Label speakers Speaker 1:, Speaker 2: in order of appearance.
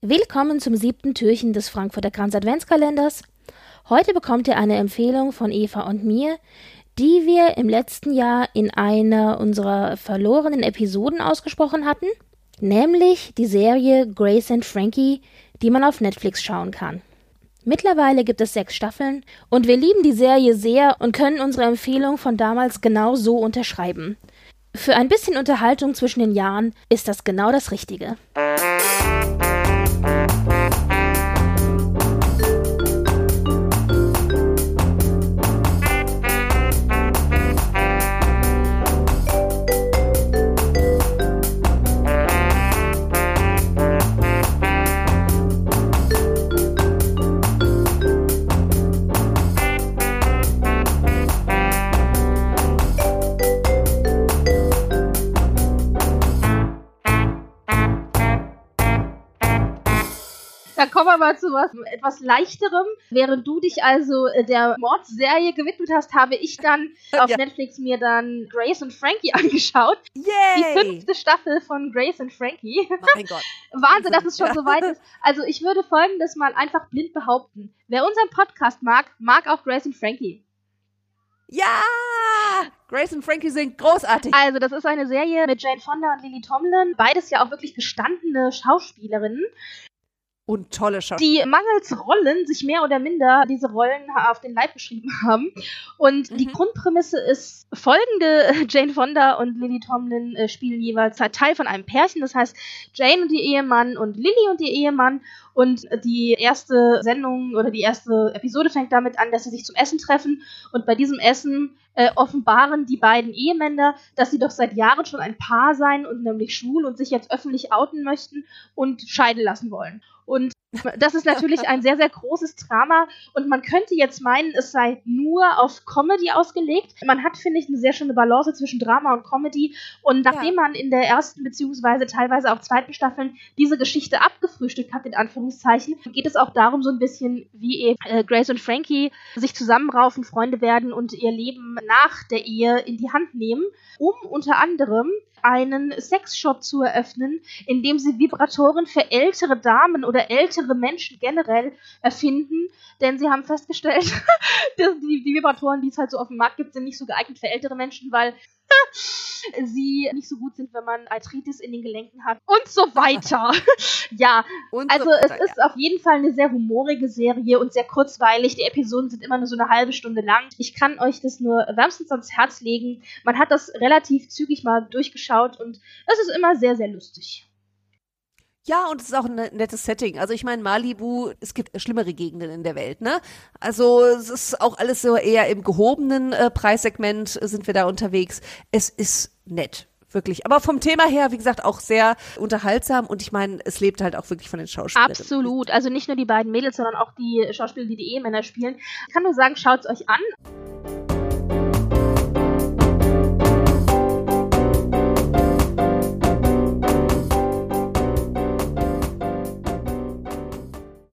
Speaker 1: Willkommen zum siebten Türchen des Frankfurter Kranz Adventskalenders. Heute bekommt ihr eine Empfehlung von Eva und mir, die wir im letzten Jahr in einer unserer verlorenen Episoden ausgesprochen hatten, nämlich die Serie Grace and Frankie, die man auf Netflix schauen kann. Mittlerweile gibt es sechs Staffeln und wir lieben die Serie sehr und können unsere Empfehlung von damals genau so unterschreiben. Für ein bisschen Unterhaltung zwischen den Jahren ist das genau das Richtige.
Speaker 2: Dann kommen wir mal zu was etwas leichterem. Während du dich also äh, der Mordserie gewidmet hast, habe ich dann auf
Speaker 3: Ja.
Speaker 2: Netflix mir dann Grace und Frankie angeschaut. Die
Speaker 3: Yay!
Speaker 2: fünfte Staffel von Grace und Frankie.
Speaker 3: Mein Gott.
Speaker 2: Wahnsinn, dass es schon so weit ist. Also ich würde folgendes mal einfach blind behaupten. Wer unseren Podcast mag, mag auch Grace und Frankie.
Speaker 3: Ja! Grace und Frankie sind großartig.
Speaker 2: Also das ist eine Serie mit Jane Fonda und Lily Tomlin. Beides ja auch wirklich gestandene Schauspielerinnen.
Speaker 3: Und tolle Schauspieler.
Speaker 2: die mangels Rollen sich mehr oder minder diese Rollen auf den Leib geschrieben haben. Und die
Speaker 3: Mhm.
Speaker 2: Grundprämisse ist folgende: Jane Fonda und Lily Tomlin äh, spielen jeweils halt Teil von einem Pärchen. Das heißt, Jane und ihr Ehemann und Lily und ihr Ehemann. Und die erste Sendung oder die erste Episode fängt damit an, dass sie sich zum Essen treffen. Und bei diesem Essen äh, offenbaren die beiden Ehemänner, dass sie doch seit Jahren schon ein Paar seien und nämlich schwul und sich jetzt öffentlich outen möchten und scheiden lassen wollen. Und das ist natürlich ein sehr, sehr großes Drama und man könnte jetzt meinen, es sei nur auf Comedy ausgelegt. Man hat, finde ich, eine sehr schöne Balance zwischen Drama und Comedy und nachdem man in der ersten beziehungsweise teilweise auch zweiten Staffeln diese Geschichte abgefrühstückt hat, in Anführungszeichen, geht es auch darum so ein bisschen, wie eben äh, Grace und Frankie sich zusammenraufen, Freunde werden und ihr Leben nach der Ehe in die Hand nehmen, um unter anderem einen Sexshop zu eröffnen, in dem sie Vibratoren für ältere Damen oder ältere Menschen generell erfinden, denn sie haben festgestellt, dass die, die Vibratoren, die es halt so auf dem Markt gibt, sind nicht so geeignet für ältere Menschen, weil sie nicht so gut sind, wenn man Arthritis in den Gelenken hat und so weiter. ja,
Speaker 3: Und
Speaker 2: also
Speaker 3: so
Speaker 2: es
Speaker 3: weiter,
Speaker 2: ist auf jeden Fall eine sehr humorige Serie und sehr kurzweilig. Die Episoden sind immer nur so eine halbe Stunde lang. Ich kann euch das nur wärmstens ans Herz legen. Man hat das relativ zügig mal durchgeschaut und es ist immer sehr, sehr lustig.
Speaker 3: Ja, und es ist auch ein ne- nettes Setting. Also ich meine, Malibu, es gibt schlimmere Gegenden in der Welt, ne? Also es ist auch alles so eher im gehobenen äh, Preissegment äh, sind wir da unterwegs. Es ist nett, wirklich. Aber vom Thema her, wie gesagt, auch sehr unterhaltsam und ich meine, es lebt halt auch wirklich von den Schauspielern.
Speaker 2: Absolut. Also nicht nur die beiden Mädels, sondern auch die Schauspieler, die die Ehemänner spielen. Ich kann nur sagen, schaut es euch an.